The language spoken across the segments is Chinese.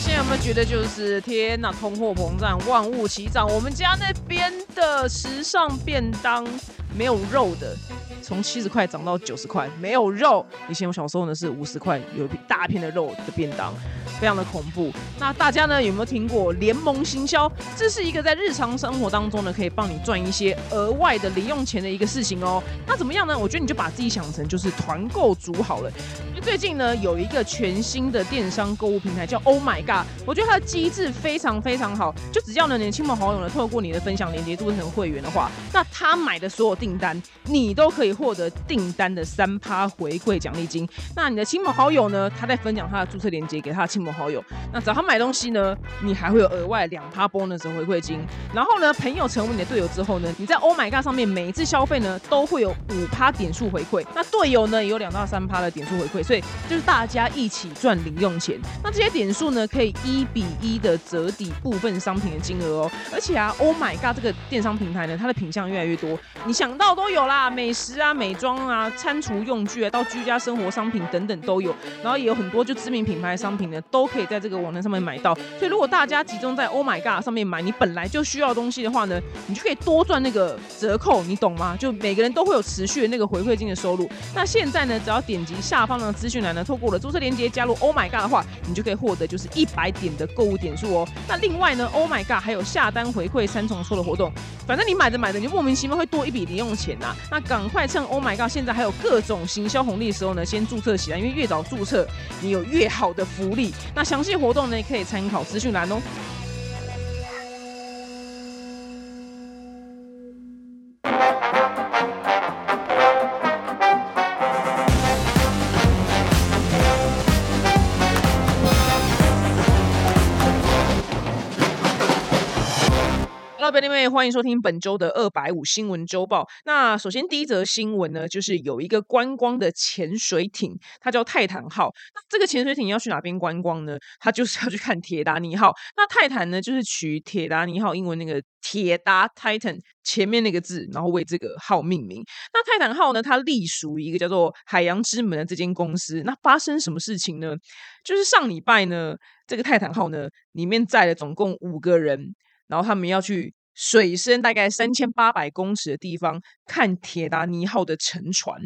现在有没有觉得就是天哪，通货膨胀，万物齐涨？我们家那边的时尚便当没有肉的，从七十块涨到九十块，没有肉。以前我小时候呢是五十块有一大片的肉的便当，非常的恐怖。那大家呢有没有听过联盟行销？这是一个在日常生活当中呢可以帮你赚一些额外的零用钱的一个事情哦。那怎么样呢？我觉得你就把自己想成就是团购组好了。最近呢有一个全新的电商购物平台叫 Oh My God，我觉得它的机制非常非常好。就只要呢你的亲朋好友呢透过你的分享链接注册成会员的话，那他买的所有订单，你都可以获得订单的三趴回馈奖励金。那你的亲朋好友呢，他在分享他的注册链接给他的亲朋好友，那只要他买东西呢，你还会有额外两趴 bonus 回馈金。然后呢，朋友成为你的队友之后呢，你在 Oh My God 上面每一次消费呢，都会有五趴点数回馈。那队友呢，也有两到三趴的点数回馈，所以就是大家一起赚零用钱。那这些点数呢，可以一比一的折抵部分商品的金额哦。而且啊，Oh My God 这个电商平台呢，它的品相越来越多，你想到都有啦，美食啊、美妆啊、餐厨用具啊，到居家生活商品等等都有。然后也有很多就知名品牌商品呢，都可以在这个网站上面买到。所以如果大家集中在 Oh My God 上面买你本来就需要东西的话呢，你就可以多赚那个折扣，你懂吗？就每个人都会有持续的那个回馈金的收入。那现在呢，只要点击下方的资讯栏呢，透过我的注册链接加入 Oh My God 的话，你就可以获得就是一百点的购物点数哦。那另外呢，Oh My God 还有下单回馈三重抽的活动，反正你买着买着，你就莫名其妙会多一笔零用钱呐。那赶快趁 Oh My God 现在还有各种行销红利的时候呢，先注册起来，因为越早注册，你有越好的福利。那详细活动呢，可以参考资讯栏哦。欢迎收听本周的二百五新闻周报。那首先第一则新闻呢，就是有一个观光的潜水艇，它叫泰坦号。那这个潜水艇要去哪边观光呢？它就是要去看铁达尼号。那泰坦呢，就是取铁达尼号英文那个铁达 Titan 前面那个字，然后为这个号命名。那泰坦号呢，它隶属于一个叫做海洋之门的这间公司。那发生什么事情呢？就是上礼拜呢，这个泰坦号呢，里面载了总共五个人。然后他们要去水深大概三千八百公尺的地方看铁达尼号的沉船。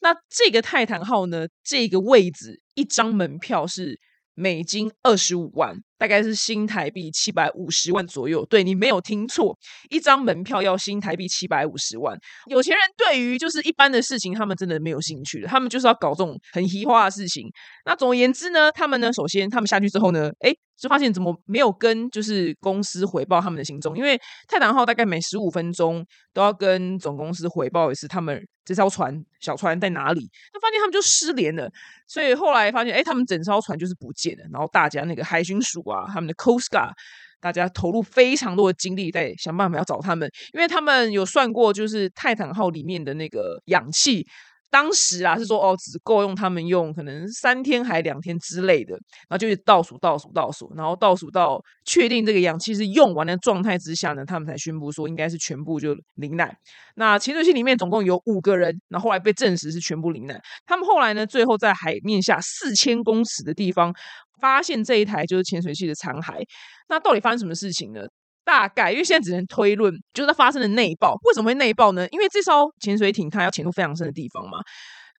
那这个泰坦号呢，这个位置一张门票是美金二十五万，大概是新台币七百五十万左右。对你没有听错，一张门票要新台币七百五十万。有钱人对于就是一般的事情，他们真的没有兴趣，他们就是要搞这种很奇花的事情。那总而言之呢，他们呢，首先他们下去之后呢，哎。就发现怎么没有跟就是公司回报他们的行踪，因为泰坦号大概每十五分钟都要跟总公司回报一次他们这艘船小船在哪里。那发现他们就失联了，所以后来发现，哎，他们整艘船就是不见了。然后大家那个海巡署啊，他们的 Coast Guard，大家投入非常多的精力在想办法要找他们，因为他们有算过，就是泰坦号里面的那个氧气。当时啊是说哦，只够用他们用可能三天还两天之类的，然后就倒数倒数倒数，然后倒数到确定这个氧气是用完的状态之下呢，他们才宣布说应该是全部就罹难。那潜水器里面总共有五个人，然后后来被证实是全部罹难。他们后来呢，最后在海面下四千公尺的地方发现这一台就是潜水器的残骸。那到底发生什么事情呢？大概因为现在只能推论，就是它发生了内爆。为什么会内爆呢？因为这艘潜水艇它要潜入非常深的地方嘛，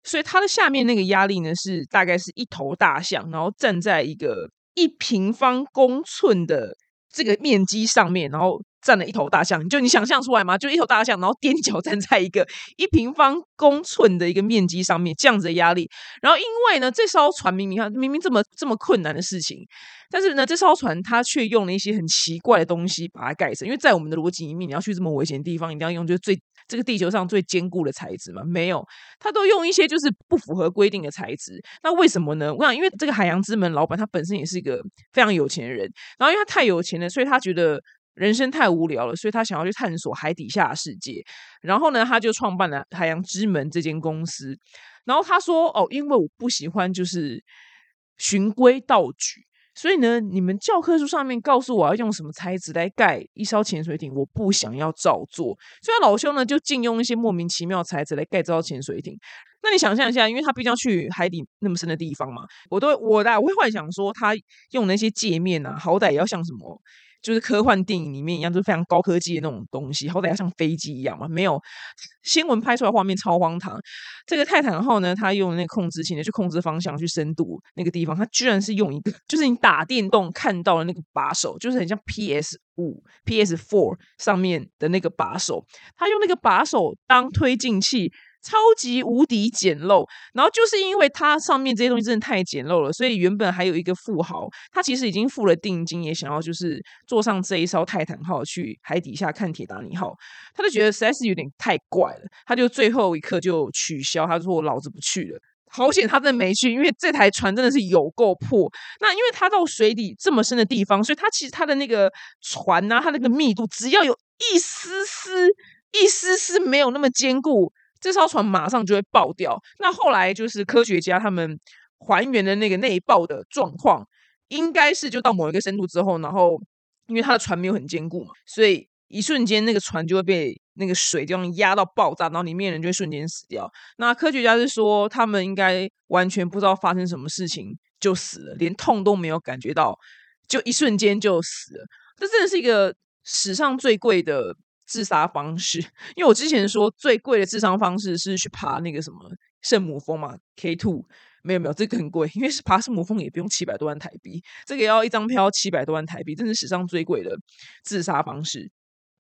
所以它的下面那个压力呢是大概是一头大象，然后站在一个一平方公寸的这个面积上面，然后站了一头大象。就你想象出来吗？就一头大象，然后踮脚站在一个一平方公寸的一个面积上面，这样子的压力。然后因为呢，这艘船明明看明明这么这么困难的事情。但是呢，这艘船它却用了一些很奇怪的东西把它盖成，因为在我们的逻辑里面，你要去这么危险的地方，一定要用就是最这个地球上最坚固的材质嘛？没有，它都用一些就是不符合规定的材质。那为什么呢？我想，因为这个海洋之门老板他本身也是一个非常有钱的人，然后因为他太有钱了，所以他觉得人生太无聊了，所以他想要去探索海底下的世界。然后呢，他就创办了海洋之门这间公司。然后他说：“哦，因为我不喜欢就是循规蹈矩。”所以呢，你们教科书上面告诉我要用什么材质来盖一艘潜水艇，我不想要照做。所以老兄呢，就禁用一些莫名其妙材质来盖这艘潜水艇。那你想象一下，因为他毕竟要去海底那么深的地方嘛，我都我的我会幻想说，他用那些界面啊，好歹也要像什么。就是科幻电影里面一样，就是非常高科技的那种东西，好歹要像飞机一样嘛。没有新闻拍出来画面超荒唐。这个泰坦号呢，它用那个控制器呢去控制方向，去深度那个地方，它居然是用一个，就是你打电动看到的那个把手，就是很像 PS 五、PS Four 上面的那个把手，它用那个把手当推进器。超级无敌简陋，然后就是因为它上面这些东西真的太简陋了，所以原本还有一个富豪，他其实已经付了定金，也想要就是坐上这一艘泰坦号去海底下看铁达尼号，他就觉得实在是有点太怪了，他就最后一刻就取消，他说我老子不去了。好险他真的没去，因为这台船真的是有够破。那因为它到水底这么深的地方，所以它其实它的那个船啊，它那个密度只要有一丝丝、一丝丝没有那么坚固。这艘船马上就会爆掉。那后来就是科学家他们还原的那个内爆的状况，应该是就到某一个深度之后，然后因为它的船没有很坚固嘛，所以一瞬间那个船就会被那个水这样压到爆炸，然后里面人就会瞬间死掉。那科学家是说，他们应该完全不知道发生什么事情就死了，连痛都没有感觉到，就一瞬间就死了。这真的是一个史上最贵的。自杀方式，因为我之前说最贵的自杀方式是去爬那个什么圣母峰嘛，K two 没有没有，这个很贵，因为是爬圣母峰也不用七百多万台币，这个要一张票七百多万台币，这是史上最贵的自杀方式。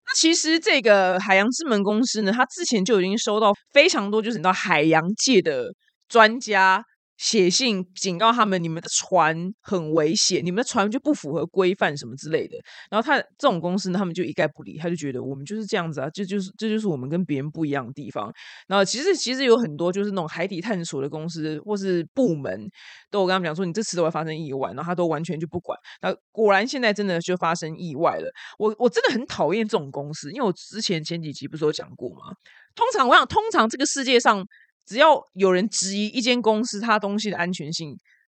那其实这个海洋之门公司呢，它之前就已经收到非常多，就是你知道海洋界的专家。写信警告他们，你们的船很危险，你们的船就不符合规范什么之类的。然后他这种公司呢，他们就一概不理，他就觉得我们就是这样子啊，这就是这就是我们跟别人不一样的地方。然后其实其实有很多就是那种海底探索的公司或是部门，都我跟他们讲说，你这次都会发生意外，然后他都完全就不管。那果然现在真的就发生意外了。我我真的很讨厌这种公司，因为我之前前几集不是有讲过吗？通常我想，通常这个世界上。只要有人质疑一间公司它东西的安全性，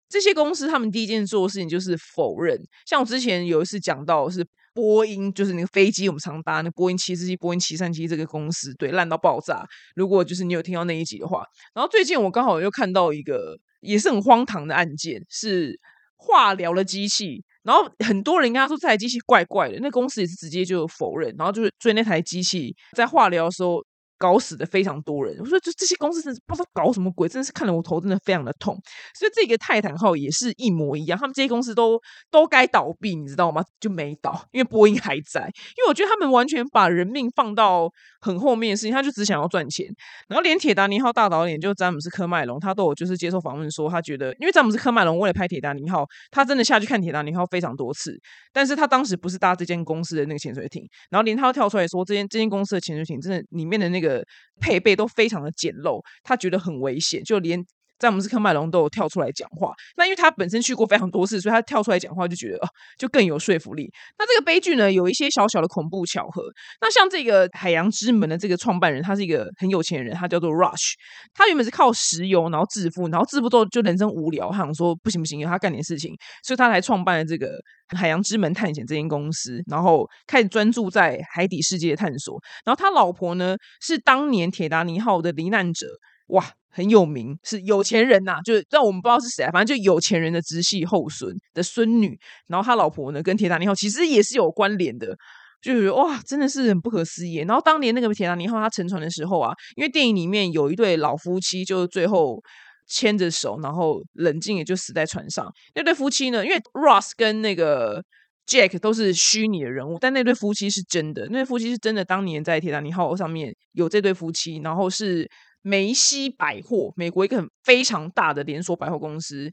这些公司他们第一件做的事情就是否认。像我之前有一次讲到是波音，就是那个飞机我们常搭那波音七四七、波音七三七这个公司，对，烂到爆炸。如果就是你有听到那一集的话，然后最近我刚好又看到一个也是很荒唐的案件，是化疗的机器，然后很多人跟他说这台机器怪怪的，那公司也是直接就否认，然后就是追那台机器在化疗的时候。搞死的非常多人，我说就这些公司真是不知道搞什么鬼，真的是看得我头真的非常的痛。所以这个泰坦号也是一模一样，他们这些公司都都该倒闭，你知道吗？就没倒，因为波音还在。因为我觉得他们完全把人命放到很后面的事情，他就只想要赚钱。然后连铁达尼号大导演就詹姆斯科麦隆，他都有就是接受访问说，他觉得因为詹姆斯科麦隆为了拍铁达尼号，他真的下去看铁达尼号非常多次，但是他当时不是搭这间公司的那个潜水艇，然后连他都跳出来说，这间这间公司的潜水艇真的里面的那个。的配备都非常的简陋，他觉得很危险，就连。詹姆斯科麦隆都有跳出来讲话，那因为他本身去过非常多次，所以他跳出来讲话就觉得，就更有说服力。那这个悲剧呢，有一些小小的恐怖巧合。那像这个海洋之门的这个创办人，他是一个很有钱人，他叫做 Rush。他原本是靠石油然后致富，然后致富之后就人生无聊，他想说不行不行，要他干点事情，所以他才创办了这个海洋之门探险这间公司，然后开始专注在海底世界的探索。然后他老婆呢，是当年铁达尼号的罹难者。哇，很有名，是有钱人呐，就是让我们不知道是谁，反正就有钱人的直系后孙的孙女。然后他老婆呢，跟铁达尼号其实也是有关联的，就是哇，真的是很不可思议。然后当年那个铁达尼号它沉船的时候啊，因为电影里面有一对老夫妻，就最后牵着手，然后冷静也就死在船上。那对夫妻呢，因为 Ross 跟那个 Jack 都是虚拟的人物，但那对夫妻是真的，那对夫妻是真的，当年在铁达尼号上面有这对夫妻，然后是。梅西百货，美国一个很非常大的连锁百货公司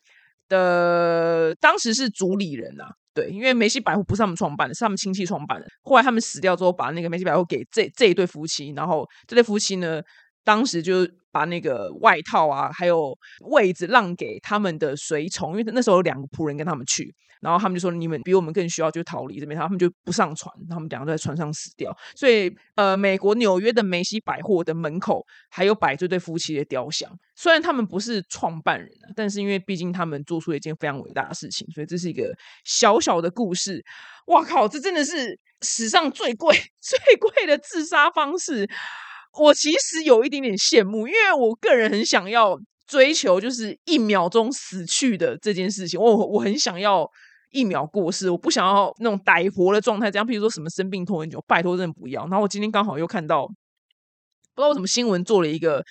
的，当时是主理人啊，对，因为梅西百货不是他们创办的，是他们亲戚创办的。后来他们死掉之后，把那个梅西百货给这这一对夫妻，然后这对夫妻呢，当时就把那个外套啊，还有位置让给他们的随从，因为那时候有两个仆人跟他们去，然后他们就说你们比我们更需要就逃离这边，他们就不上船，他们两个都在船上死掉。所以呃，美国纽约的梅西百货的门口还有摆这对夫妻的雕像，虽然他们不是创办人，但是因为毕竟他们做出了一件非常伟大的事情，所以这是一个小小的故事。哇靠，这真的是史上最贵 最贵的自杀方式。我其实有一点点羡慕，因为我个人很想要追求，就是一秒钟死去的这件事情。我我很想要一秒过世，我不想要那种歹活的状态。这样，譬如说什么生病拖很久，拜托真的不要。然后我今天刚好又看到，不知道什么新闻做了一个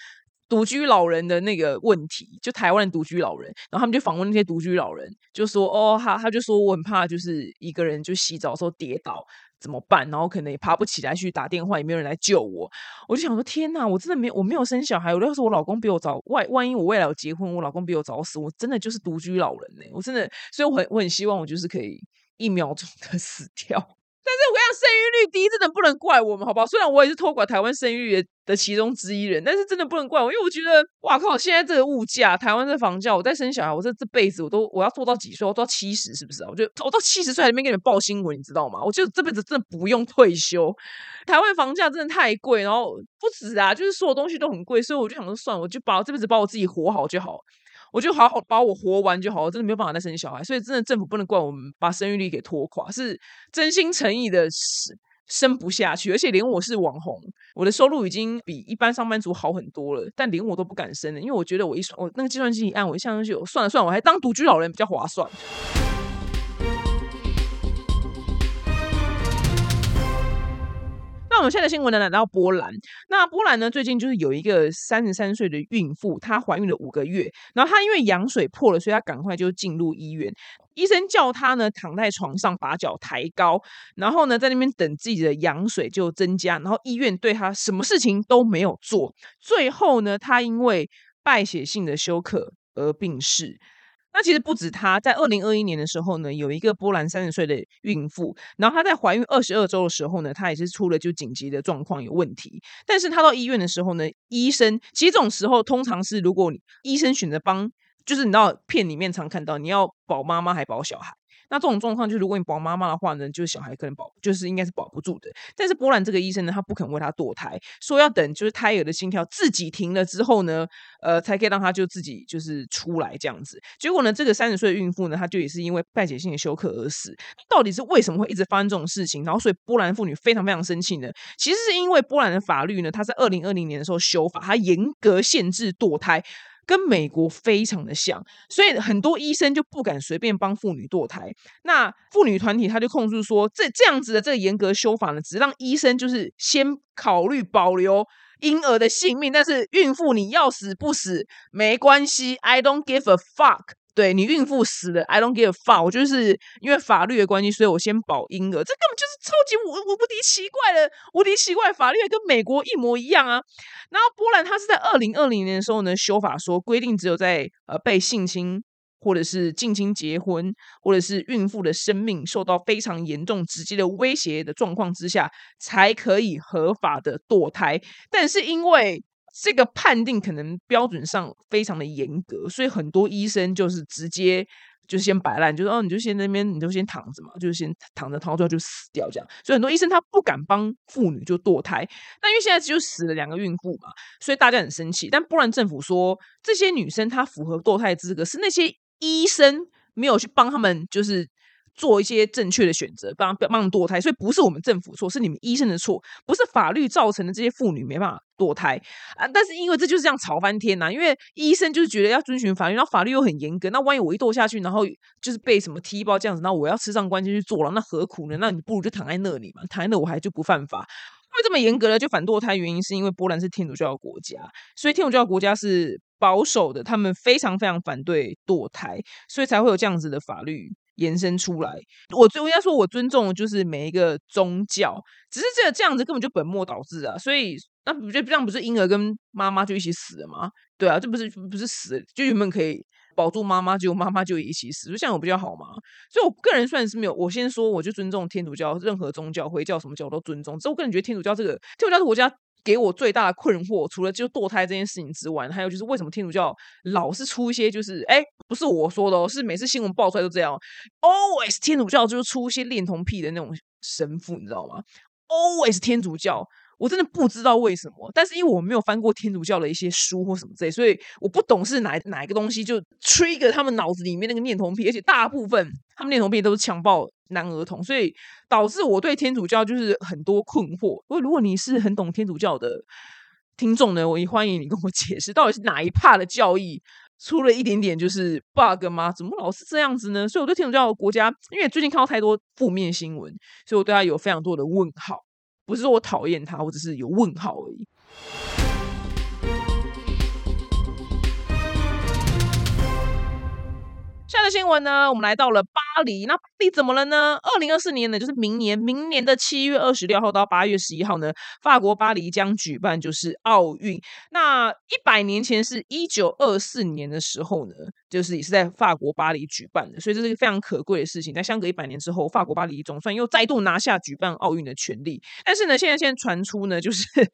独居老人的那个问题，就台湾的独居老人，然后他们就访问那些独居老人，就说哦，他他就说我很怕，就是一个人就洗澡的时候跌倒。怎么办？然后可能也爬不起来去打电话，也没有人来救我。我就想说，天哪！我真的没，我没有生小孩。我要是我老公比我早，万万一我未来我结婚，我老公比我早死，我真的就是独居老人呢。我真的，所以我很我很希望我就是可以一秒钟的死掉。但是我跟你讲，生育率低真的不能怪我们，好不好？虽然我也是托管台湾生育的其中之一人，但是真的不能怪我，因为我觉得，哇靠！现在这个物价，台湾这房价，我再生小孩，我这这辈子我都我要做到几岁？我做到七十，是不是？我觉得我到七十岁还没给你们报新闻，你知道吗？我觉得这辈子真的不用退休。台湾房价真的太贵，然后不止啊，就是所有东西都很贵，所以我就想说，算了，我就把这辈子把我自己活好就好。我就好好把我活完就好，我真的没有办法再生小孩，所以真的政府不能怪我们把生育率给拖垮，是真心诚意的生生不下去，而且连我是网红，我的收入已经比一般上班族好很多了，但连我都不敢生了，因为我觉得我一我那个计算机一按，我一下就算了算了，我还当独居老人比较划算。现在的新闻呢，来到波兰。那波兰呢，最近就是有一个三十三岁的孕妇，她怀孕了五个月，然后她因为羊水破了，所以她赶快就进入医院。医生叫她呢躺在床上，把脚抬高，然后呢在那边等自己的羊水就增加。然后医院对她什么事情都没有做。最后呢，她因为败血性的休克而病逝。那其实不止她，在二零二一年的时候呢，有一个波兰三十岁的孕妇，然后她在怀孕二十二周的时候呢，她也是出了就紧急的状况有问题，但是她到医院的时候呢，医生其实这种时候通常是如果你医生选择帮，就是你知道片里面常看到你要保妈妈还保小孩。那这种状况，就如果你保妈妈的话呢，就是小孩可能保，就是应该是保不住的。但是波兰这个医生呢，他不肯为他堕胎，说要等就是胎儿的心跳自己停了之后呢，呃，才可以让他就自己就是出来这样子。结果呢，这个三十岁的孕妇呢，她就也是因为败血性的休克而死。到底是为什么会一直发生这种事情？然后所以波兰妇女非常非常生气呢？其实是因为波兰的法律呢，它在二零二零年的时候修法，它严格限制堕胎。跟美国非常的像，所以很多医生就不敢随便帮妇女堕胎。那妇女团体他就控诉说，这这样子的这个严格修法呢，只让医生就是先考虑保留婴儿的性命，但是孕妇你要死不死没关系，I don't give a fuck。对你孕妇死了，I don't give a fuck。我就是因为法律的关系，所以我先保婴儿。这根本就是超级无无敌奇怪的无敌奇怪法律，跟美国一模一样啊。然后波兰它是在二零二零年的时候呢修法说，规定只有在呃被性侵或者是近亲结婚，或者是孕妇的生命受到非常严重直接的威胁的状况之下，才可以合法的堕胎。但是因为这个判定可能标准上非常的严格，所以很多医生就是直接就先摆烂，就说哦，你就先那边，你就先躺着嘛，就先躺着，躺到最后就死掉这样。所以很多医生他不敢帮妇女就堕胎，那因为现在就死了两个孕妇嘛，所以大家很生气。但波兰政府说，这些女生她符合堕胎资格，是那些医生没有去帮他们，就是。做一些正确的选择，帮帮他们堕胎，所以不是我们政府错，是你们医生的错，不是法律造成的这些妇女没办法堕胎啊！但是因为这就是这样吵翻天呐，因为医生就是觉得要遵循法律，然后法律又很严格，那万一我一堕下去，然后就是被什么踢爆这样子，那我要吃上关进去坐了，那何苦呢？那你不如就躺在那里嘛，躺在那我还就不犯法。为这么严格的就反堕胎，原因是因为波兰是天主教国家，所以天主教国家是保守的，他们非常非常反对堕胎，所以才会有这样子的法律。延伸出来，我我应该说，我尊重的就是每一个宗教，只是这这样子根本就本末倒置啊！所以那不就这样不是婴儿跟妈妈就一起死了吗？对啊，这不是不是死，就原本可以保住妈妈，结果妈妈就一起死，就这样有比较好吗？所以我个人算是没有，我先说，我就尊重天主教，任何宗教、回教什么教我都尊重。只是我个人觉得天主教这个天主教的国家。给我最大的困惑，除了就堕胎这件事情之外，还有就是为什么天主教老是出一些就是哎，不是我说的哦，是每次新闻爆出来都这样，always 天主教就是出一些恋童癖的那种神父，你知道吗？always 天主教。我真的不知道为什么，但是因为我没有翻过天主教的一些书或什么之类，所以我不懂是哪哪一个东西就 trigger 他们脑子里面那个念童癖，而且大部分他们念童癖都是强暴男儿童，所以导致我对天主教就是很多困惑。所以如果你是很懂天主教的听众呢，我也欢迎你跟我解释，到底是哪一派的教义出了一点点就是 bug 吗？怎么老是这样子呢？所以我对天主教国家，因为最近看到太多负面新闻，所以我对他有非常多的问号。不是说我讨厌他，我只是有问号而已。下个新闻呢，我们来到了八黎。那巴黎怎么了呢？二零二四年呢，就是明年，明年的七月二十六号到八月十一号呢，法国巴黎将举办就是奥运。那一百年前是一九二四年的时候呢，就是也是在法国巴黎举办的，所以这是一个非常可贵的事情。在相隔一百年之后，法国巴黎总算又再度拿下举办奥运的权利。但是呢，现在现在传出呢，就是。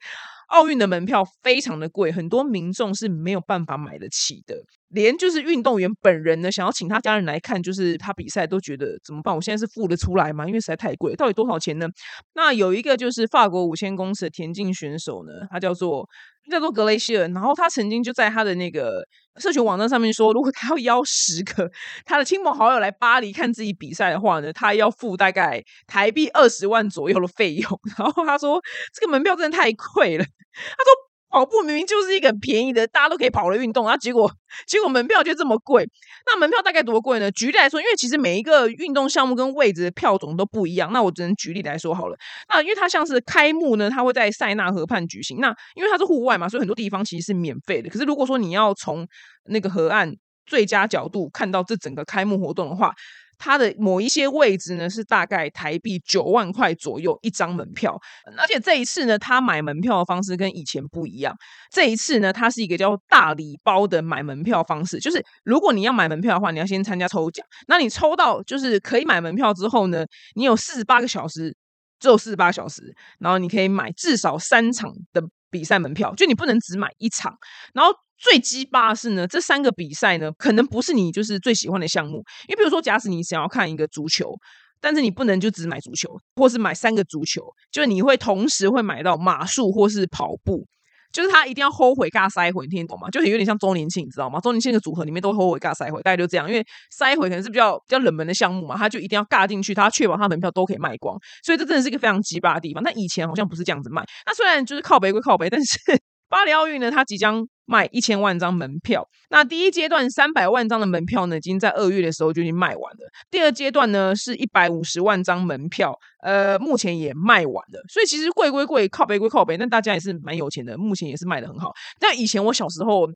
奥运的门票非常的贵，很多民众是没有办法买得起的。连就是运动员本人呢，想要请他家人来看，就是他比赛都觉得怎么办？我现在是付得出来吗？因为实在太贵，到底多少钱呢？那有一个就是法国五千公尺的田径选手呢，他叫做。叫做格雷希尔，然后他曾经就在他的那个社群网站上面说，如果他要邀十个他的亲朋好友来巴黎看自己比赛的话呢，他要付大概台币二十万左右的费用。然后他说，这个门票真的太贵了。他说。跑步明明就是一个很便宜的，大家都可以跑的运动，然后结果结果门票就这么贵。那门票大概多贵呢？举例来说，因为其实每一个运动项目跟位置的票种都不一样，那我只能举例来说好了。那因为它像是开幕呢，它会在塞纳河畔举行。那因为它是户外嘛，所以很多地方其实是免费的。可是如果说你要从那个河岸最佳角度看到这整个开幕活动的话，它的某一些位置呢，是大概台币九万块左右一张门票，而且这一次呢，他买门票的方式跟以前不一样。这一次呢，它是一个叫大礼包的买门票方式，就是如果你要买门票的话，你要先参加抽奖。那你抽到就是可以买门票之后呢，你有四十八个小时，只有四十八小时，然后你可以买至少三场的比赛门票，就你不能只买一场，然后。最鸡巴的是呢，这三个比赛呢，可能不是你就是最喜欢的项目。你比如说，假使你想要看一个足球，但是你不能就只买足球，或是买三个足球，就你会同时会买到马术或是跑步，就是他一定要后悔尬塞回，你听懂吗？就是有点像周年庆，你知道吗？周年庆的组合里面都后悔尬塞回，大概就这样。因为塞回可能是比较比较冷门的项目嘛，他就一定要尬进去，他确保他门票都可以卖光。所以这真的是一个非常鸡巴的地方。那以前好像不是这样子卖。那虽然就是靠北归靠北，但是。巴黎奥运呢，它即将卖一千万张门票。那第一阶段三百万张的门票呢，已经在二月的时候就已经卖完了。第二阶段呢，是一百五十万张门票，呃，目前也卖完了。所以其实贵归贵，靠北归靠北，但大家也是蛮有钱的，目前也是卖的很好。但以前我小时候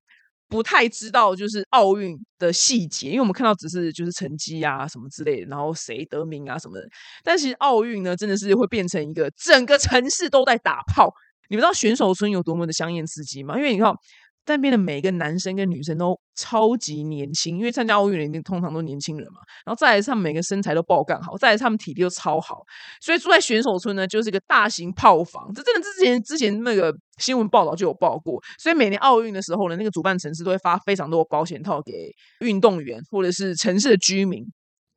不太知道就是奥运的细节，因为我们看到只是就是成绩啊什么之类的，然后谁得名啊什么的。但其实奥运呢，真的是会变成一个整个城市都在打炮。你们知道选手村有多么的香艳刺激吗？因为你看那边的每个男生跟女生都超级年轻，因为参加奥运的通常都年轻人嘛。然后再来，他们每个身材都爆干好，再来他们体力都超好，所以住在选手村呢，就是一个大型炮房。这真的之前之前那个新闻报道就有报过。所以每年奥运的时候呢，那个主办城市都会发非常多保险套给运动员或者是城市的居民。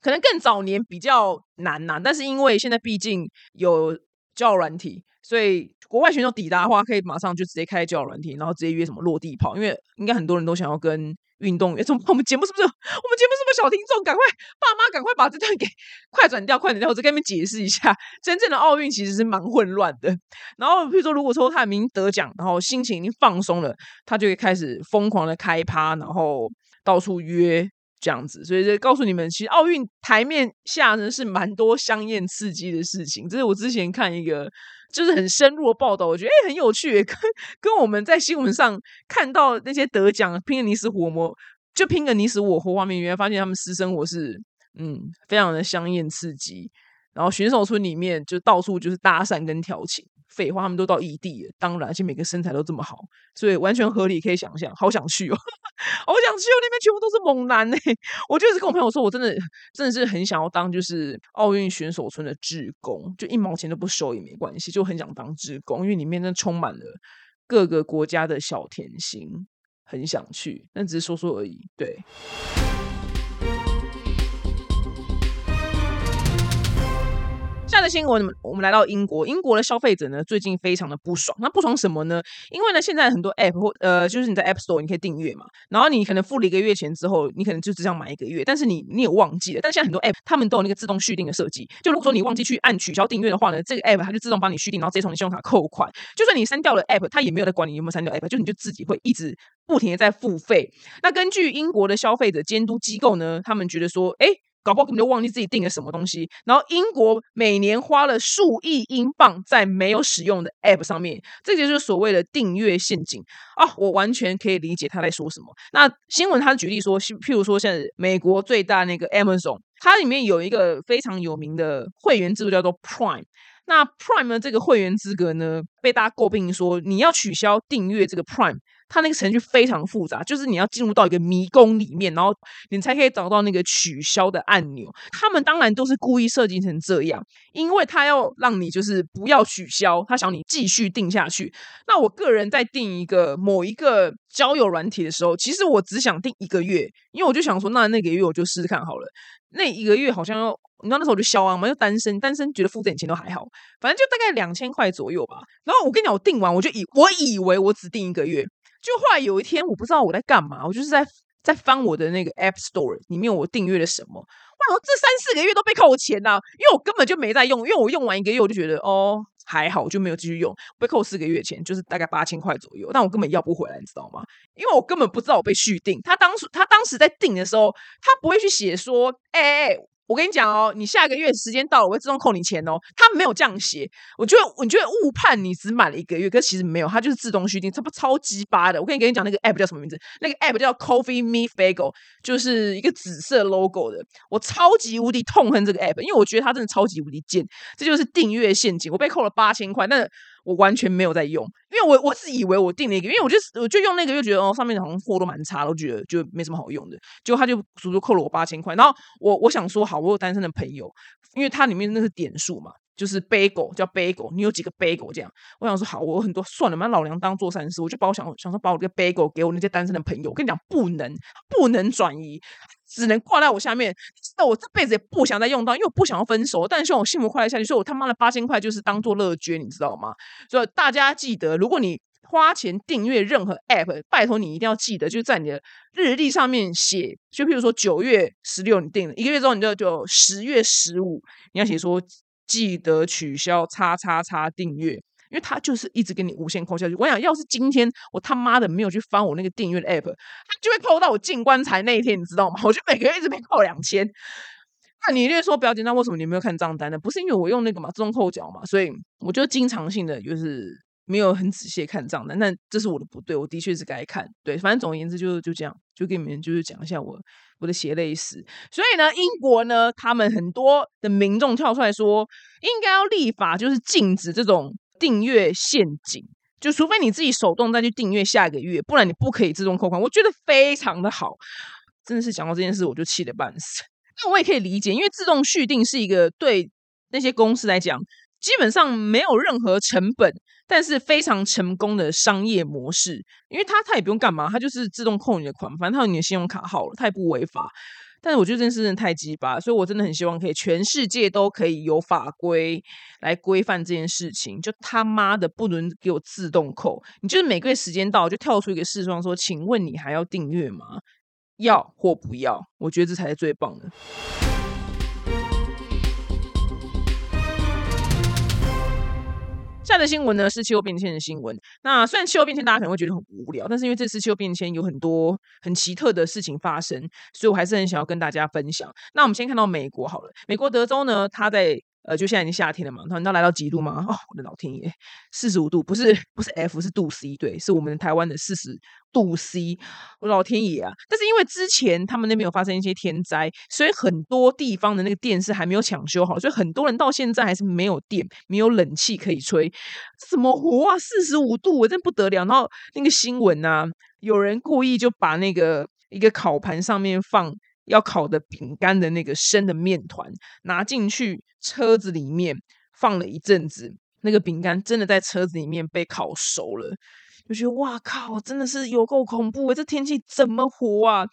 可能更早年比较难呐，但是因为现在毕竟有交友软体。所以国外选手抵达的话，可以马上就直接开交友软体，然后直接约什么落地跑。因为应该很多人都想要跟运动员。怎么我们节目是不是？我们节目是不是小听众？赶快爸妈赶快把这段给快转掉，快转掉！我再跟你们解释一下，真正的奥运其实是蛮混乱的。然后比如说，如果说他明得奖，然后心情已经放松了，他就会开始疯狂的开趴，然后到处约这样子。所以就告诉你们，其实奥运台面下呢是蛮多香艳刺激的事情。这是我之前看一个。就是很深入的报道，我觉得哎很有趣，跟跟我们在新闻上看到那些得奖拼个你死我活，就拼个你死我活画面，原来发现他们私生活是嗯非常的香艳刺激。然后选手村里面就到处就是搭讪跟调情。废话，他们都到异地了，当然，而且每个身材都这么好，所以完全合理，可以想象。好想去哦，好想去哦，那边全部都是猛男呢。我就是跟我朋友说，我真的真的是很想要当就是奥运选手村的志工，就一毛钱都不收也没关系，就很想当志工，因为里面那充满了各个国家的小甜心，很想去，但只是说说而已。对。下的新闻，我们来到英国。英国的消费者呢，最近非常的不爽。那不爽什么呢？因为呢，现在很多 App 或呃，就是你在 App Store 你可以订阅嘛。然后你可能付了一个月钱之后，你可能就只想买一个月，但是你你也忘记了。但现在很多 App 他们都有那个自动续订的设计。就如果说你忘记去按取消订阅的话呢，这个 App 它就自动帮你续订，然后直接从你信用卡扣款。就算你删掉了 App，它也没有在管你有没有删掉 App，就你就自己会一直不停的在付费。那根据英国的消费者监督机构呢，他们觉得说，哎。搞不好根本就忘记自己订了什么东西，然后英国每年花了数亿英镑在没有使用的 App 上面，这就是所谓的订阅陷阱啊！我完全可以理解他在说什么。那新闻他举例说，譬如说像美国最大那个 Amazon，它里面有一个非常有名的会员制度叫做 Prime。那 Prime 的这个会员资格呢，被大家诟病说，你要取消订阅这个 Prime，它那个程序非常复杂，就是你要进入到一个迷宫里面，然后你才可以找到那个取消的按钮。他们当然都是故意设计成这样，因为他要让你就是不要取消，他想你继续定下去。那我个人在定一个某一个交友软体的时候，其实我只想定一个月，因为我就想说，那那个月我就试试看好了。那一个月好像要。你知道那时候我就消啊嘛，就单身，单身觉得付这点钱都还好，反正就大概两千块左右吧。然后我跟你讲，我定完我就以我以为我只定一个月，就后来有一天我不知道我在干嘛，我就是在在翻我的那个 App Store 里面我订阅了什么，哇，这三四个月都被扣钱呐，因为我根本就没在用，因为我用完一个月我就觉得哦还好，我就没有继续用，被扣四个月钱，就是大概八千块左右，但我根本要不回来，你知道吗？因为我根本不知道我被续订，他当初他当时在订的时候，他不会去写说，哎。我跟你讲哦，你下个月时间到了，我会自动扣你钱哦。他没有这样写，我觉得，我觉得误判你只买了一个月，可其实没有，他就是自动续订，这不超级巴的。我跟你跟你讲，那个 app 叫什么名字？那个 app 叫 Coffee Me Bagel，就是一个紫色 logo 的。我超级无敌痛恨这个 app，因为我觉得它真的超级无敌贱。这就是订阅陷阱，我被扣了八千块，那。我完全没有在用，因为我我是以为我订了一个，因为我就我就用那个，就觉得哦，上面好像货都蛮差，我觉得就没什么好用的。结果他就足足扣了我八千块。然后我我想说，好，我有单身的朋友，因为它里面那是点数嘛，就是 bagel 叫 bagel，你有几个 bagel 这样？我想说，好，我很多算了嘛，老娘当做善事，我就把我想想说，把我这个 bagel 给我那些单身的朋友。我跟你讲，不能不能转移。只能挂在我下面，那我这辈子也不想再用到，因为我不想要分手，但是希望我幸福快乐下去。所以我他妈的八千块就是当做乐捐，你知道吗？所以大家记得，如果你花钱订阅任何 app，拜托你一定要记得，就在你的日历上面写，就譬如说九月十六你订了一个月之后，你就就十月十五你要写说记得取消叉叉叉订阅。因为他就是一直给你无限扣下去。我想要是今天我他妈的没有去翻我那个订阅的 app，他就会扣到我进棺材那一天，你知道吗？我就每个月一直被扣两千。那你就说不要紧张，为什么你没有看账单呢？不是因为我用那个嘛自动扣缴嘛，所以我就经常性的就是没有很仔细看账单。但这是我的不对，我的确是该看。对，反正总而言之就就这样，就给你们就是讲一下我我的血泪史。所以呢，英国呢，他们很多的民众跳出来说，应该要立法，就是禁止这种。订阅陷阱，就除非你自己手动再去订阅下一个月，不然你不可以自动扣款。我觉得非常的好，真的是讲到这件事我就气得半死。那我也可以理解，因为自动续订是一个对那些公司来讲，基本上没有任何成本，但是非常成功的商业模式。因为他他也不用干嘛，他就是自动扣你的款，反正他有你的信用卡号了，他也不违法。但是我觉得这件事真的太鸡巴，所以我真的很希望可以全世界都可以有法规来规范这件事情。就他妈的不能给我自动扣，你就是每个月时间到就跳出一个视窗说：“请问你还要订阅吗？要或不要？”我觉得这才是最棒的。下的新闻呢是气候变迁的新闻。那虽然气候变迁大家可能会觉得很无聊，但是因为这次气候变迁有很多很奇特的事情发生，所以我还是很想要跟大家分享。那我们先看到美国好了，美国德州呢，它在呃，就现在已经夏天了嘛，难道来到几度吗？哦，我的老天爷，四十五度，不是不是 F 是度 C，对，是我们台湾的四十度 C，我老天爷啊！但是因为之前他们那边有发生一些天灾，所以很多地方的那个电视还没有抢修好，所以很多人到现在还是没有电，没有冷气可以吹，怎么活啊？四十五度，我真不得了。然后那个新闻啊，有人故意就把那个一个烤盘上面放。要烤的饼干的那个生的面团拿进去车子里面放了一阵子，那个饼干真的在车子里面被烤熟了，就觉得哇靠，真的是有够恐怖！这天气怎么活啊？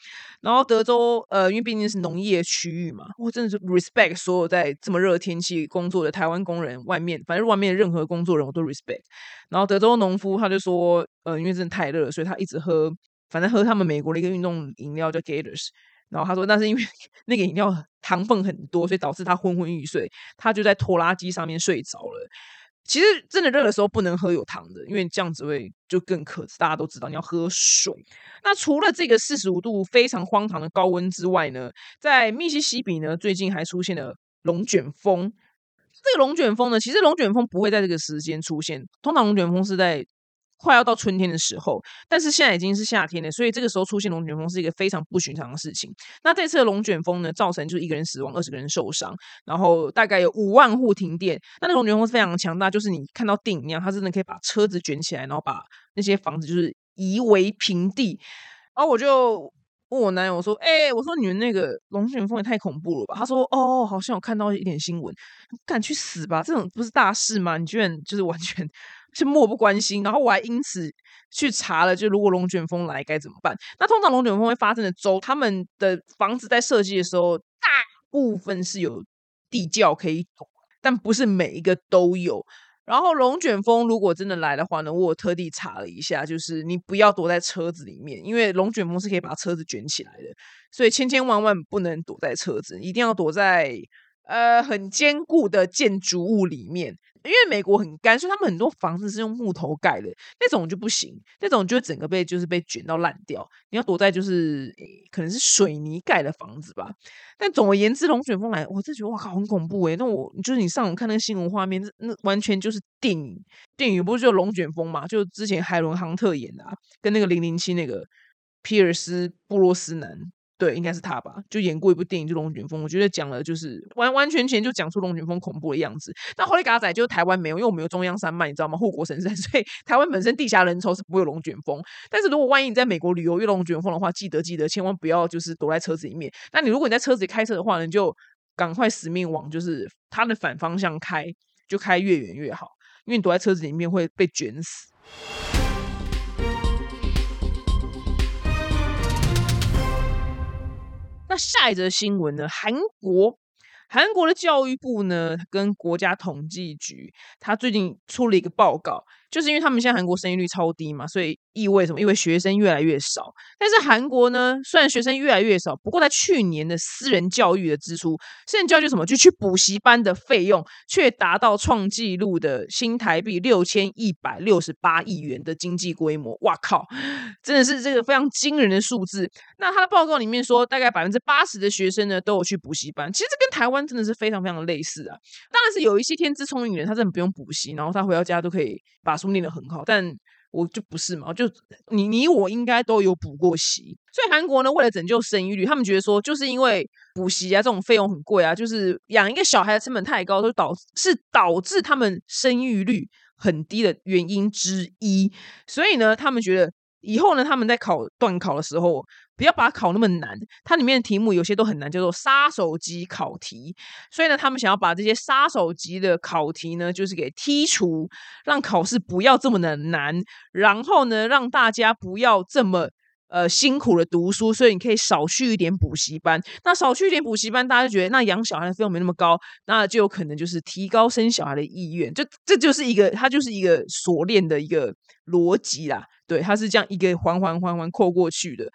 然后德州呃，因为毕竟是农业区域嘛，我真的是 respect 所有在这么热的天气工作的台湾工人，外面反正外面任何工作人我都 respect。然后德州农夫他就说，呃，因为真的太热了，所以他一直喝，反正喝他们美国的一个运动饮料叫 Gators。然后他说，那是因为 那个饮料糖分很多，所以导致他昏昏欲睡。他就在拖拉机上面睡着了。其实真的热的时候不能喝有糖的，因为这样子会就更渴。大家都知道你要喝水。那除了这个四十五度非常荒唐的高温之外呢，在密西西比呢，最近还出现了龙卷风。这个龙卷风呢，其实龙卷风不会在这个时间出现，通常龙卷风是在。快要到春天的时候，但是现在已经是夏天了，所以这个时候出现龙卷风是一个非常不寻常的事情。那这次的龙卷风呢，造成就是一个人死亡，二十个人受伤，然后大概有五万户停电。那那龙卷风是非常强大，就是你看到电影一样，它真的可以把车子卷起来，然后把那些房子就是夷为平地。然后我就问我男友说：“哎，我说你们那个龙卷风也太恐怖了吧？”他说：“哦，好像有看到一点新闻，敢去死吧？这种不是大事吗？你居然就是完全。”是漠不关心，然后我还因此去查了，就如果龙卷风来该怎么办？那通常龙卷风会发生的州，他们的房子在设计的时候，大部分是有地窖可以躲，但不是每一个都有。然后龙卷风如果真的来的话呢，我特地查了一下，就是你不要躲在车子里面，因为龙卷风是可以把车子卷起来的，所以千千万万不能躲在车子，一定要躲在呃很坚固的建筑物里面。因为美国很干，所以他们很多房子是用木头盖的，那种就不行，那种就整个被就是被卷到烂掉。你要躲在就是可能是水泥盖的房子吧。但总而言之，龙卷风来，我真觉得哇靠，很恐怖诶。那我就是你上网看那个新闻画面，那完全就是电影，电影不是就龙卷风嘛？就之前海伦亨特演的，啊跟那个零零七那个皮尔斯布洛斯南。对，应该是他吧？就演过一部电影，就《龙卷风》，我觉得讲了就是完完全全就讲出龙卷风恐怖的样子。那霍利嘎仔就台湾没有，因为我们有中央山脉，你知道吗？护国神山，所以台湾本身地下人稠是不会有龙卷风。但是如果万一你在美国旅游遇龙卷风的话，记得记得千万不要就是躲在车子里面。那你如果你在车子里开车的话呢，就赶快死命往就是它的反方向开，就开越远越好，因为你躲在车子里面会被卷死。下一则新闻呢？韩国，韩国的教育部呢，跟国家统计局，他最近出了一个报告。就是因为他们现在韩国生育率超低嘛，所以意味什么？因为学生越来越少。但是韩国呢，虽然学生越来越少，不过在去年的私人教育的支出，私人教育什么？就去补习班的费用，却达到创纪录的新台币六千一百六十八亿元的经济规模。哇靠，真的是这个非常惊人的数字。那他的报告里面说，大概百分之八十的学生呢都有去补习班。其实这跟台湾真的是非常非常的类似啊。当然是有一些天资聪明人，他真的不用补习，然后他回到家都可以把。练的很好，但我就不是嘛，就你你我应该都有补过习，所以韩国呢，为了拯救生育率，他们觉得说，就是因为补习啊这种费用很贵啊，就是养一个小孩的成本太高，就导是导致他们生育率很低的原因之一。所以呢，他们觉得以后呢，他们在考段考的时候。不要把它考那么难，它里面的题目有些都很难，叫做杀手级考题。所以呢，他们想要把这些杀手级的考题呢，就是给剔除，让考试不要这么的难，然后呢，让大家不要这么呃辛苦的读书。所以你可以少去一点补习班。那少去一点补习班，大家就觉得那养小孩的费用没那么高，那就有可能就是提高生小孩的意愿。就这就是一个，它就是一个锁链的一个逻辑啦。对，它是这样一个环环环环扣过去的。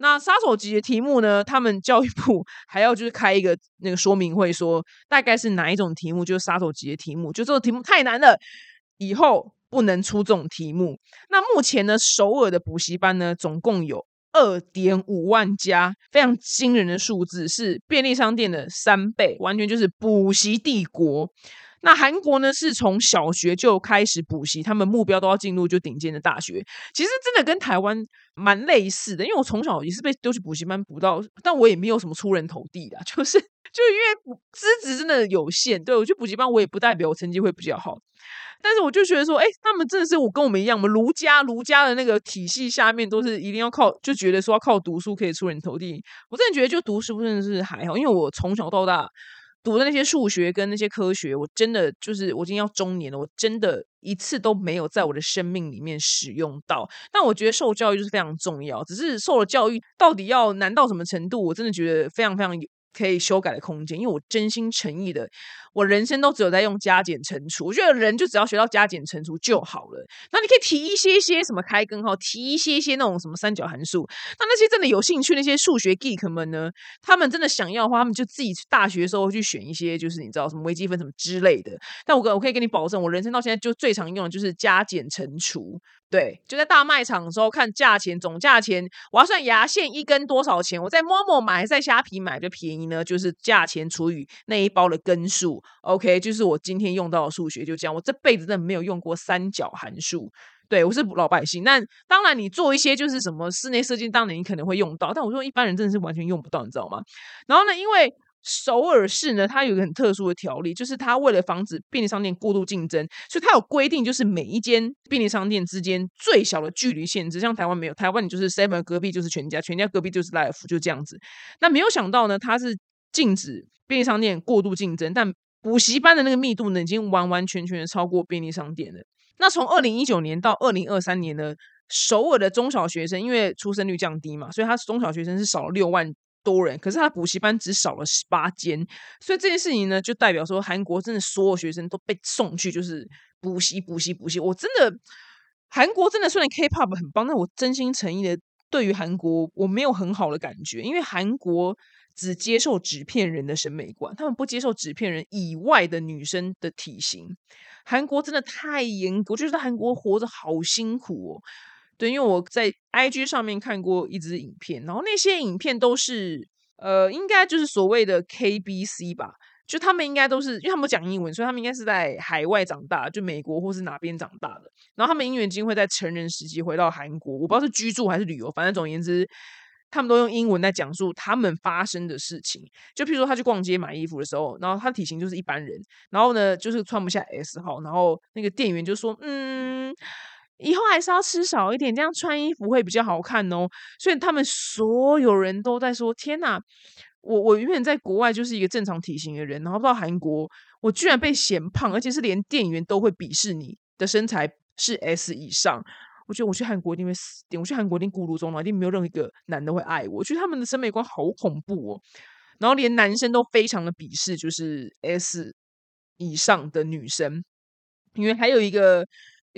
那杀手级的题目呢？他们教育部 还要就是开一个那个说明会，说大概是哪一种题目就是杀手级的题目，就这个题目太难了，以后不能出这种题目。那目前呢，首尔的补习班呢，总共有二点五万家，非常惊人的数字，是便利商店的三倍，完全就是补习帝国。那韩国呢，是从小学就开始补习，他们目标都要进入就顶尖的大学。其实真的跟台湾蛮类似的，因为我从小也是被丢去补习班补到，但我也没有什么出人头地的，就是就因为资质真的有限。对我去补习班，我也不代表我成绩会比较好。但是我就觉得说，哎，他们真的是我跟我们一样，我们儒家儒家的那个体系下面都是一定要靠，就觉得说要靠读书可以出人头地。我真的觉得就读书真的是还好，因为我从小到大。读的那些数学跟那些科学，我真的就是我已经要中年了，我真的一次都没有在我的生命里面使用到。但我觉得受教育就是非常重要，只是受了教育到底要难到什么程度，我真的觉得非常非常有可以修改的空间。因为我真心诚意的。我人生都只有在用加减乘除，我觉得人就只要学到加减乘除就好了。那你可以提一些些什么开根号，提一些些那种什么三角函数。那那些真的有兴趣那些数学 geek 们呢？他们真的想要的话，他们就自己大学时候去选一些，就是你知道什么微积分什么之类的。但我我可以跟你保证，我人生到现在就最常用的就是加减乘除。对，就在大卖场的时候看价钱，总价钱我要算牙线一根多少钱，我在 Momo 买还是在虾皮买就便宜呢？就是价钱除以那一包的根数。OK，就是我今天用到的数学就这样。我这辈子真的没有用过三角函数。对我是老百姓，那当然你做一些就是什么室内设计，当然你可能会用到。但我说一般人真的是完全用不到，你知道吗？然后呢，因为首尔市呢，它有一个很特殊的条例，就是它为了防止便利商店过度竞争，所以它有规定，就是每一间便利商店之间最小的距离限制。像台湾没有，台湾你就是 Seven 隔壁就是全家，全家隔壁就是 Life，就这样子。那没有想到呢，它是禁止便利商店过度竞争，但补习班的那个密度呢，已经完完全全的超过便利商店了。那从二零一九年到二零二三年呢，首尔的中小学生因为出生率降低嘛，所以他中小学生是少了六万多人，可是他补习班只少了十八间。所以这件事情呢，就代表说韩国真的所有学生都被送去就是补习补习补习。我真的韩国真的虽然 K-pop 很棒，但我真心诚意的对于韩国我没有很好的感觉，因为韩国。只接受纸片人的审美观，他们不接受纸片人以外的女生的体型。韩国真的太严格，我觉得在韩国活着好辛苦哦。对，因为我在 IG 上面看过一支影片，然后那些影片都是呃，应该就是所谓的 KBC 吧，就他们应该都是，因为他们讲英文，所以他们应该是在海外长大，就美国或是哪边长大的。然后他们因缘机会在成人时期回到韩国，我不知道是居住还是旅游，反正总言之。他们都用英文在讲述他们发生的事情，就譬如说他去逛街买衣服的时候，然后他体型就是一般人，然后呢就是穿不下 S 号，然后那个店员就说：“嗯，以后还是要吃少一点，这样穿衣服会比较好看哦。”所以他们所有人都在说：“天哪，我我永远在国外就是一个正常体型的人，然后到韩国，我居然被嫌胖，而且是连店员都会鄙视你的身材是 S 以上。”我觉得我去韩国一定会死，我去韩国一定孤独终老，一定没有任何一个男的会爱我。我觉得他们的审美观好恐怖哦，然后连男生都非常的鄙视，就是 S 以上的女生。因为还有一个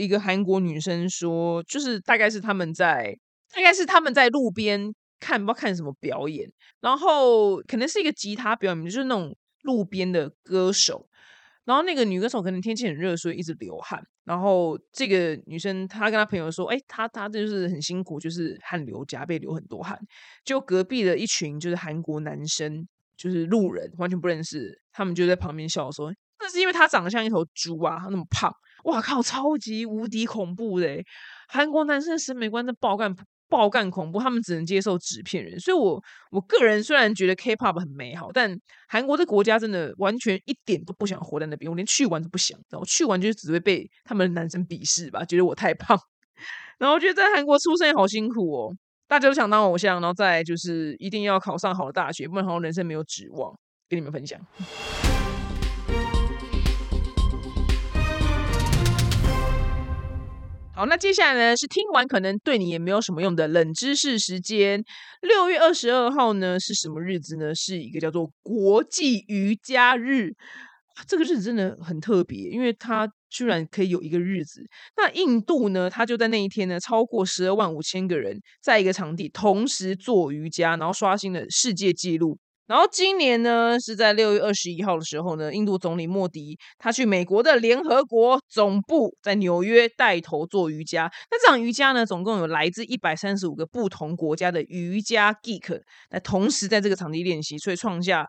一个韩国女生说，就是大概是他们在，大概是他们在路边看不知道看什么表演，然后可能是一个吉他表演，就是那种路边的歌手。然后那个女歌手可能天气很热，所以一直流汗。然后这个女生她跟她朋友说：“哎，她她就是很辛苦，就是汗流浃背，流很多汗。”就隔壁的一群就是韩国男生，就是路人，完全不认识，他们就在旁边笑说：“那是因为他长得像一头猪啊，他那么胖。”哇靠，超级无敌恐怖的！韩国男生的审美观真爆干。爆干恐怖，他们只能接受纸片人，所以我我个人虽然觉得 K-pop 很美好，但韩国这国家真的完全一点都不想活在那边，我连去玩都不想，然后去玩就只会被他们男生鄙视吧，觉得我太胖，然后觉得在韩国出生也好辛苦哦，大家都想当偶像，然后再就是一定要考上好的大学，不然好像人生没有指望，跟你们分享。好，那接下来呢是听完可能对你也没有什么用的冷知识时间。六月二十二号呢是什么日子呢？是一个叫做国际瑜伽日。这个日子真的很特别，因为它居然可以有一个日子。那印度呢，它就在那一天呢，超过十二万五千个人在一个场地同时做瑜伽，然后刷新了世界纪录。然后今年呢，是在六月二十一号的时候呢，印度总理莫迪他去美国的联合国总部，在纽约带头做瑜伽。那这场瑜伽呢，总共有来自一百三十五个不同国家的瑜伽 geek 那同时在这个场地练习，所以创下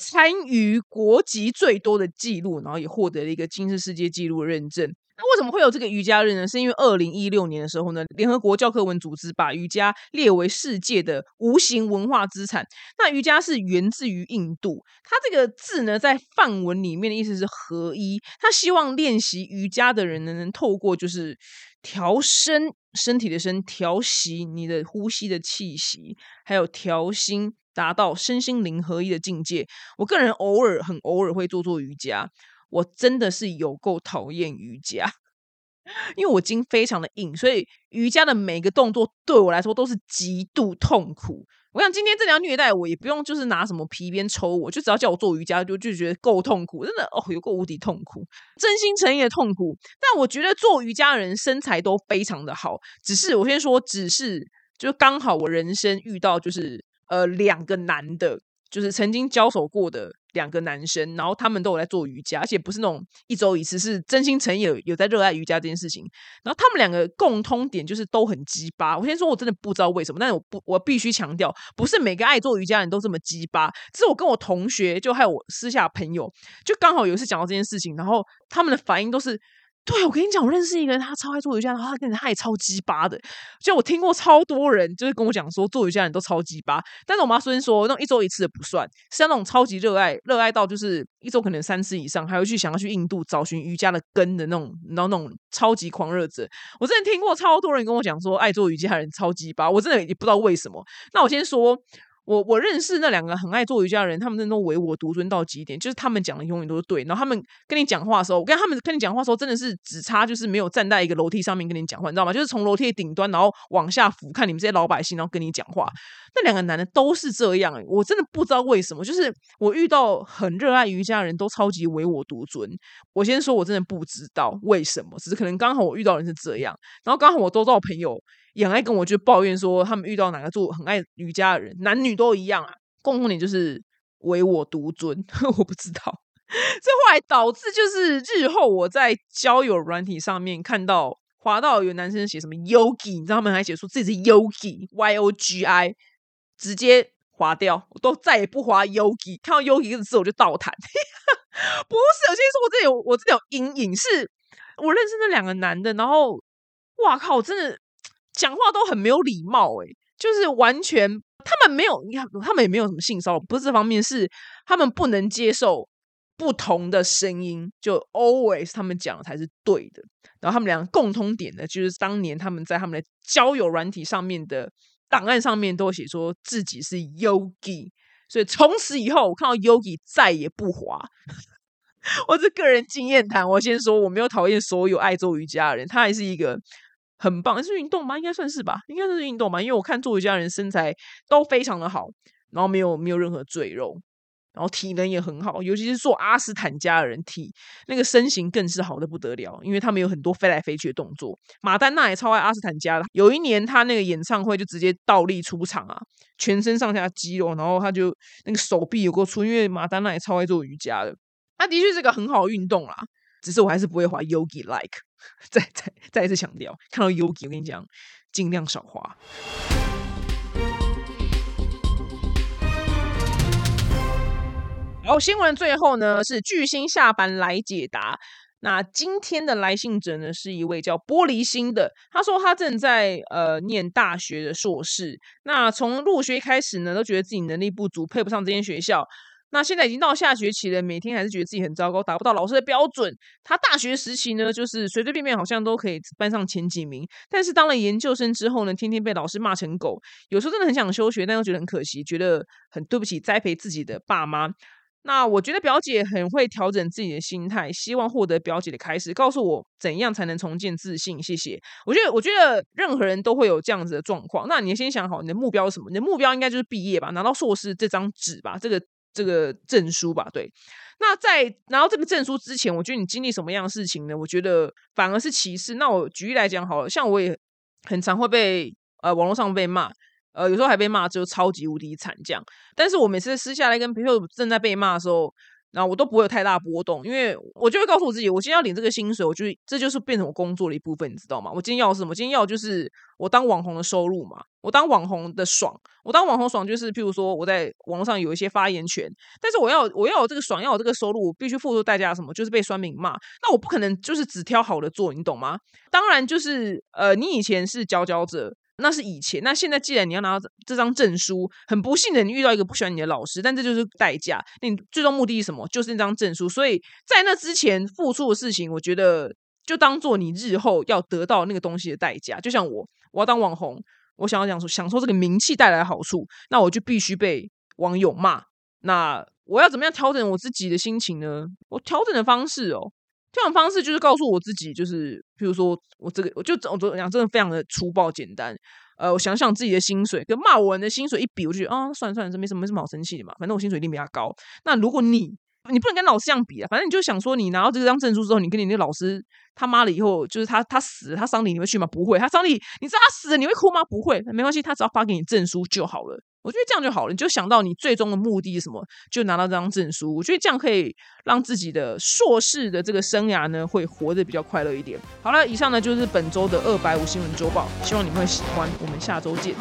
参与国籍最多的记录，然后也获得了一个金氏世界纪录认证。那为什么会有这个瑜伽日呢？是因为二零一六年的时候呢，联合国教科文组织把瑜伽列为世界的无形文化资产。那瑜伽是源自于印度，它这个字呢，在梵文里面的意思是合一。他希望练习瑜伽的人呢，能透过就是调身身体的身，调息你的呼吸的气息，还有调心，达到身心灵合一的境界。我个人偶尔很偶尔会做做瑜伽。我真的是有够讨厌瑜伽，因为我筋非常的硬，所以瑜伽的每个动作对我来说都是极度痛苦。我想今天这样虐待我，也不用就是拿什么皮鞭抽我，就只要叫我做瑜伽，就就觉得够痛苦，真的哦，有够无敌痛苦，真心诚意的痛苦。但我觉得做瑜伽的人身材都非常的好，只是我先说，只是就刚好我人生遇到就是呃两个男的。就是曾经交手过的两个男生，然后他们都有在做瑜伽，而且不是那种一周一次，是真心诚意有有在热爱瑜伽这件事情。然后他们两个共通点就是都很鸡巴。我先说，我真的不知道为什么，但是我不，我必须强调，不是每个爱做瑜伽人都这么鸡巴。只是我跟我同学，就还有我私下朋友，就刚好有一次讲到这件事情，然后他们的反应都是。对，我跟你讲，我认识一个人，他超爱做瑜伽，然后他跟他也超鸡巴的。就我听过超多人，就是跟我讲说，做瑜伽人都超鸡巴。但是我妈虽然说，那种一周一次的不算，像那种超级热爱，热爱到就是一周可能三次以上，还会去想要去印度找寻瑜伽的根的那种，然后那种超级狂热者。我真的听过超多人跟我讲说，爱做瑜伽的人超鸡巴，我真的也不知道为什么。那我先说。我我认识那两个很爱做瑜伽的人，他们真的都唯我独尊到极点，就是他们讲的永远都是对。然后他们跟你讲话的时候，我跟他们跟你讲话的时候，真的是只差就是没有站在一个楼梯上面跟你讲话，你知道吗？就是从楼梯的顶端然后往下俯瞰你们这些老百姓，然后跟你讲话。那两个男的都是这样，我真的不知道为什么。就是我遇到很热爱瑜伽的人都超级唯我独尊。我先说，我真的不知道为什么，只是可能刚好我遇到人是这样，然后刚好我周遭朋友。也爱跟我就抱怨说，他们遇到哪个做很爱瑜伽的人，男女都一样啊，共同点就是唯我独尊。我不知道，这后来导致就是日后我在交友软体上面看到滑到有男生写什么 Yogi，你知道他们还写说自己是 Yogi，Y O G I，直接划掉，我都再也不滑 Yogi，看到 Yogi 这个字我就倒弹。不是，我先说我这有我这有阴影，是我认识那两个男的，然后哇靠，真的。讲话都很没有礼貌，诶，就是完全他们没有，你看他们也没有什么性骚扰，不是这方面，是他们不能接受不同的声音，就 always 他们讲的才是对的。然后他们两个共通点呢，就是当年他们在他们的交友软体上面的档案上面都写说自己是 Yogi，所以从此以后我看到 Yogi 再也不滑。我是个人经验谈，我先说我没有讨厌所有爱做瑜伽的人，他还是一个。很棒，是运动吗？应该算是吧，应该是运动吧。因为我看做瑜伽人身材都非常的好，然后没有没有任何赘肉，然后体能也很好，尤其是做阿斯坦加的人体那个身形更是好的不得了，因为他们有很多飞来飞去的动作。马丹娜也超爱阿斯坦加的，有一年他那个演唱会就直接倒立出场啊，全身上下肌肉，然后他就那个手臂有够粗，因为马丹娜也超爱做瑜伽的，他的确是个很好运动啦。只是我还是不会滑 Yogi like，再再再一次强调，看到 Yogi 我跟你讲，尽量少滑。然后新闻最后呢是巨星下班来解答。那今天的来信者呢是一位叫玻璃心的，他说他正在呃念大学的硕士，那从入学开始呢都觉得自己能力不足，配不上这间学校。那现在已经到下学期了，每天还是觉得自己很糟糕，达不到老师的标准。他大学时期呢，就是随随便便好像都可以班上前几名，但是当了研究生之后呢，天天被老师骂成狗。有时候真的很想休学，但又觉得很可惜，觉得很对不起栽培自己的爸妈。那我觉得表姐很会调整自己的心态，希望获得表姐的开始，告诉我怎样才能重建自信。谢谢。我觉得，我觉得任何人都会有这样子的状况。那你先想好你的目标是什么？你的目标应该就是毕业吧，拿到硕士这张纸吧，这个。这个证书吧，对。那在拿到这个证书之前，我觉得你经历什么样的事情呢？我觉得反而是歧视。那我举例来讲，好了，像我也很常会被呃网络上被骂，呃，有时候还被骂，就超级无敌惨这样。但是我每次私下来跟朋友正在被骂的时候，然后我都不会有太大波动，因为我就会告诉我自己，我今天要领这个薪水，我就这就是变成我工作的一部分，你知道吗？我今天要什么？今天要就是我当网红的收入嘛，我当网红的爽，我当网红爽就是，譬如说我在网络上有一些发言权，但是我要我要有这个爽，要有这个收入，我必须付出代价，什么？就是被酸民骂，那我不可能就是只挑好的做，你懂吗？当然就是呃，你以前是佼佼者。那是以前，那现在既然你要拿到这张证书，很不幸的你遇到一个不喜欢你的老师，但这就是代价。你最终目的是什么？就是那张证书。所以在那之前付出的事情，我觉得就当做你日后要得到那个东西的代价。就像我，我要当网红，我想要讲说享受这个名气带来的好处，那我就必须被网友骂。那我要怎么样调整我自己的心情呢？我调整的方式哦。这种方式就是告诉我自己，就是比如说我这个，我就我我讲真的非常的粗暴简单。呃，我想想自己的薪水跟骂我人的薪水一比，我就觉得啊，算了算了，这没什么没什么好生气的嘛。反正我薪水一定比他高。那如果你你不能跟老师这样比啊，反正你就想说，你拿到这张证书之后，你跟你那老师他妈了以后，就是他他死了，他伤你你会去吗？不会。他伤你你知道他死了你会哭吗？不会，没关系，他只要发给你证书就好了。我觉得这样就好了，你就想到你最终的目的是什么，就拿到这张证书。我觉得这样可以让自己的硕士的这个生涯呢，会活得比较快乐一点。好了，以上呢就是本周的二百五新闻周报，希望你们会喜欢。我们下周见。